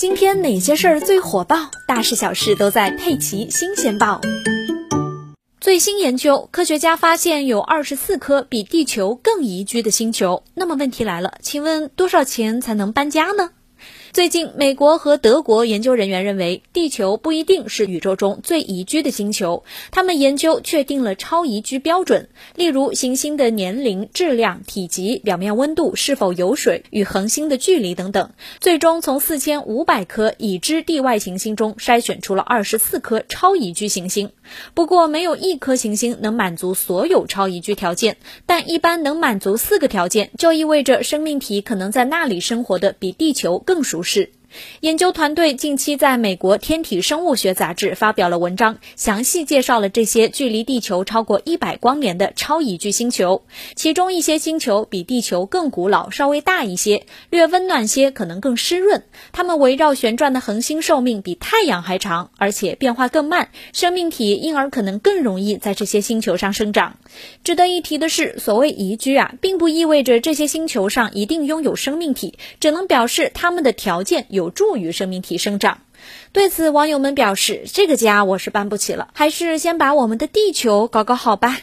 今天哪些事儿最火爆？大事小事都在《佩奇新鲜报》。最新研究，科学家发现有二十四颗比地球更宜居的星球。那么问题来了，请问多少钱才能搬家呢？最近，美国和德国研究人员认为，地球不一定是宇宙中最宜居的星球。他们研究确定了超宜居标准，例如行星的年龄、质量、体积、表面温度、是否有水、与恒星的距离等等。最终，从四千五百颗已知地外行星中筛选出了二十四颗超宜居行星。不过，没有一颗行星能满足所有超宜居条件，但一般能满足四个条件，就意味着生命体可能在那里生活的比地球更舒适。研究团队近期在美国《天体生物学杂志》发表了文章，详细介绍了这些距离地球超过一百光年的超宜居星球。其中一些星球比地球更古老，稍微大一些，略温暖些，可能更湿润。它们围绕旋转的恒星寿命比太阳还长，而且变化更慢，生命体因而可能更容易在这些星球上生长。值得一提的是，所谓宜居啊，并不意味着这些星球上一定拥有生命体，只能表示它们的条件有。有助于生命体生长。对此，网友们表示：“这个家我是搬不起了，还是先把我们的地球搞搞好吧。”